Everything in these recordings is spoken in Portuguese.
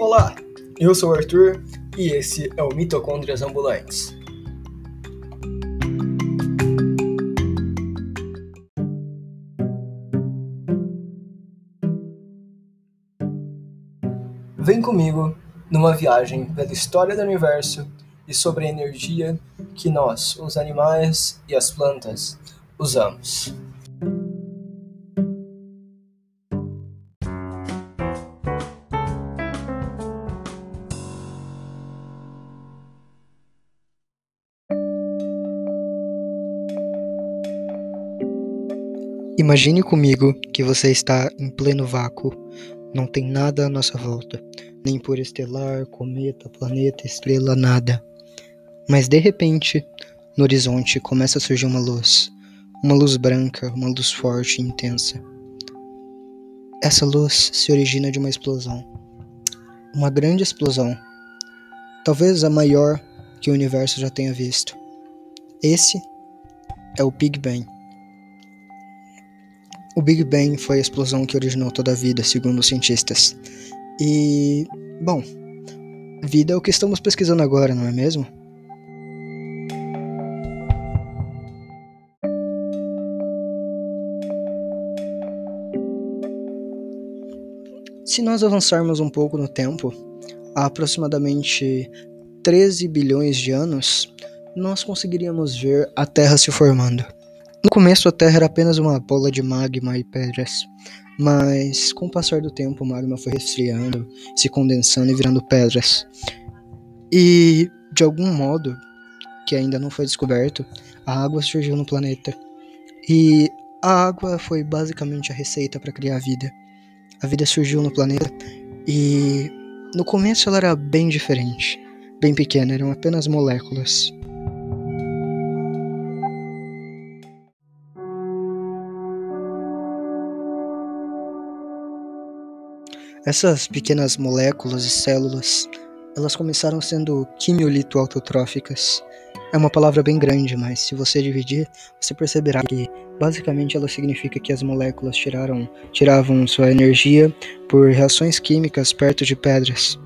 Olá, eu sou o Arthur e esse é o Mitocôndrias Ambulantes. Vem comigo numa viagem pela história do universo e sobre a energia que nós, os animais e as plantas, usamos. Imagine comigo que você está em pleno vácuo, não tem nada à nossa volta, nem por estelar, cometa, planeta, estrela, nada. Mas de repente, no horizonte começa a surgir uma luz, uma luz branca, uma luz forte e intensa. Essa luz se origina de uma explosão, uma grande explosão, talvez a maior que o universo já tenha visto. Esse é o Big Bang. O Big Bang foi a explosão que originou toda a vida, segundo os cientistas. E, bom, vida é o que estamos pesquisando agora, não é mesmo? Se nós avançarmos um pouco no tempo, há aproximadamente 13 bilhões de anos, nós conseguiríamos ver a Terra se formando. No começo a Terra era apenas uma bola de magma e pedras, mas com o passar do tempo o magma foi resfriando, se condensando e virando pedras. E de algum modo, que ainda não foi descoberto, a água surgiu no planeta. E a água foi basicamente a receita para criar a vida. A vida surgiu no planeta e no começo ela era bem diferente, bem pequena, eram apenas moléculas. Essas pequenas moléculas e células, elas começaram sendo quimiolito-autotróficas. É uma palavra bem grande, mas se você dividir, você perceberá que basicamente ela significa que as moléculas tiraram, tiravam sua energia por reações químicas perto de pedras.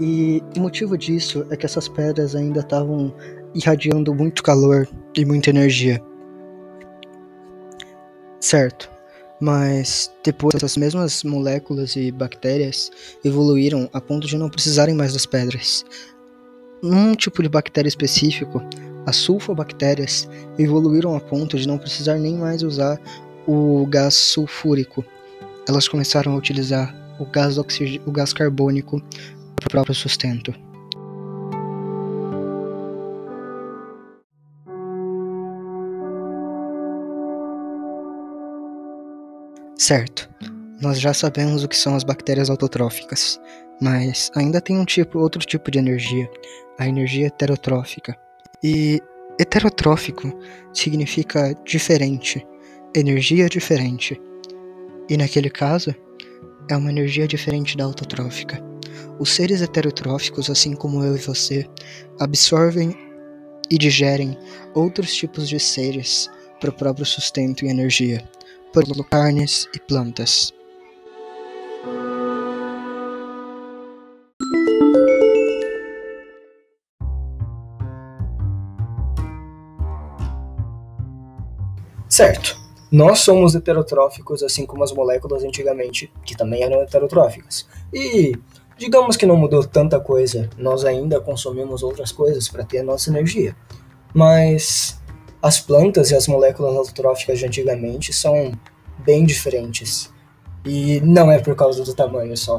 E o motivo disso é que essas pedras ainda estavam irradiando muito calor e muita energia. Certo. Mas depois essas mesmas moléculas e bactérias evoluíram a ponto de não precisarem mais das pedras. Um tipo de bactéria específico, as sulfobactérias, evoluíram a ponto de não precisar nem mais usar o gás sulfúrico. Elas começaram a utilizar o gás, o gás carbônico para o próprio sustento. Certo, nós já sabemos o que são as bactérias autotróficas, mas ainda tem um tipo, outro tipo de energia, a energia heterotrófica. E heterotrófico significa diferente, energia diferente. E naquele caso, é uma energia diferente da autotrófica. Os seres heterotróficos, assim como eu e você, absorvem e digerem outros tipos de seres para o próprio sustento e energia por carnes e plantas. Certo. Nós somos heterotróficos, assim como as moléculas antigamente, que também eram heterotróficas. E digamos que não mudou tanta coisa, nós ainda consumimos outras coisas para ter a nossa energia. Mas as plantas e as moléculas autotróficas de antigamente são bem diferentes. E não é por causa do tamanho só.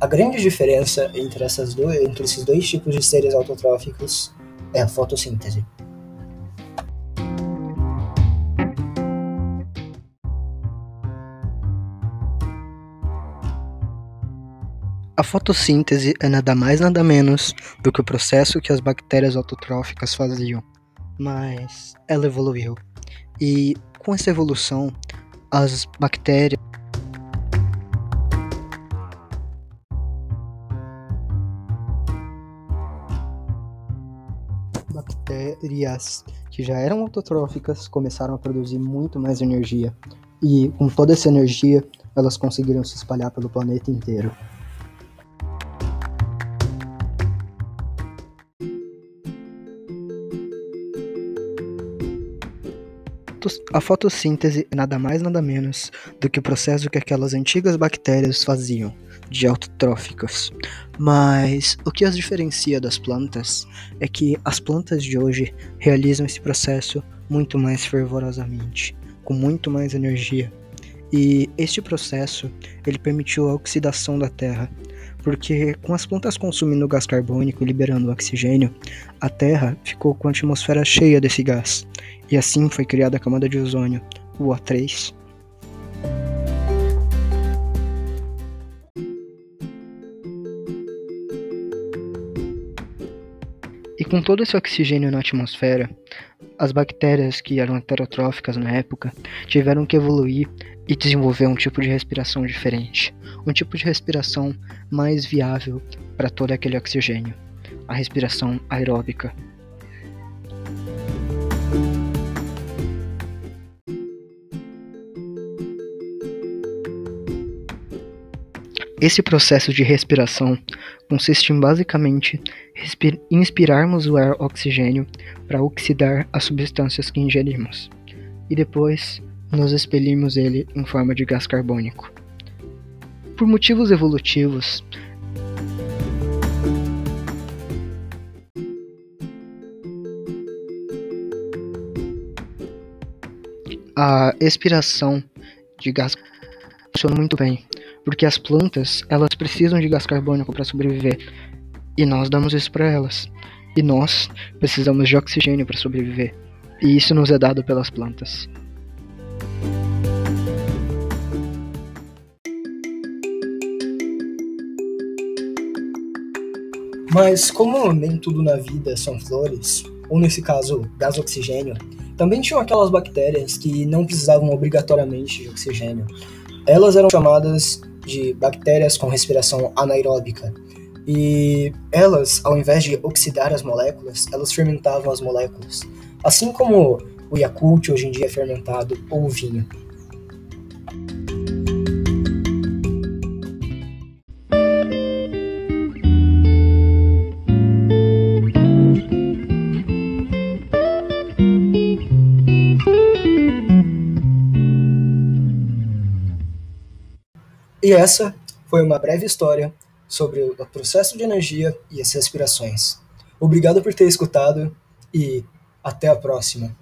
A grande diferença entre, essas do, entre esses dois tipos de seres autotróficos é a fotossíntese. A fotossíntese é nada mais nada menos do que o processo que as bactérias autotróficas faziam mas ela evoluiu. E com essa evolução, as bactérias bactérias que já eram autotróficas começaram a produzir muito mais energia. E com toda essa energia, elas conseguiram se espalhar pelo planeta inteiro. A fotossíntese é nada mais nada menos do que o processo que aquelas antigas bactérias faziam, de autotróficas. Mas o que as diferencia das plantas é que as plantas de hoje realizam esse processo muito mais fervorosamente, com muito mais energia. E este processo ele permitiu a oxidação da terra, porque com as plantas consumindo gás carbônico e liberando oxigênio, a Terra ficou com a atmosfera cheia desse gás, e assim foi criada a camada de ozônio, o O3. Com todo esse oxigênio na atmosfera, as bactérias que eram heterotróficas na época tiveram que evoluir e desenvolver um tipo de respiração diferente, um tipo de respiração mais viável para todo aquele oxigênio, a respiração aeróbica. Esse processo de respiração consiste em basicamente inspirarmos o ar oxigênio para oxidar as substâncias que ingerimos e depois nos expelirmos ele em forma de gás carbônico. Por motivos evolutivos, a expiração de gás funciona muito bem, porque as plantas, elas precisam de gás carbônico para sobreviver, e nós damos isso para elas. E nós precisamos de oxigênio para sobreviver, e isso nos é dado pelas plantas. Mas como nem tudo na vida são flores, ou nesse caso, gás oxigênio, também tinham aquelas bactérias que não precisavam obrigatoriamente de oxigênio. Elas eram chamadas de bactérias com respiração anaeróbica. E elas, ao invés de oxidar as moléculas, elas fermentavam as moléculas. Assim como o Yakult hoje em dia é fermentado ou o vinho. E essa foi uma breve história sobre o processo de energia e as respirações. Obrigado por ter escutado e até a próxima.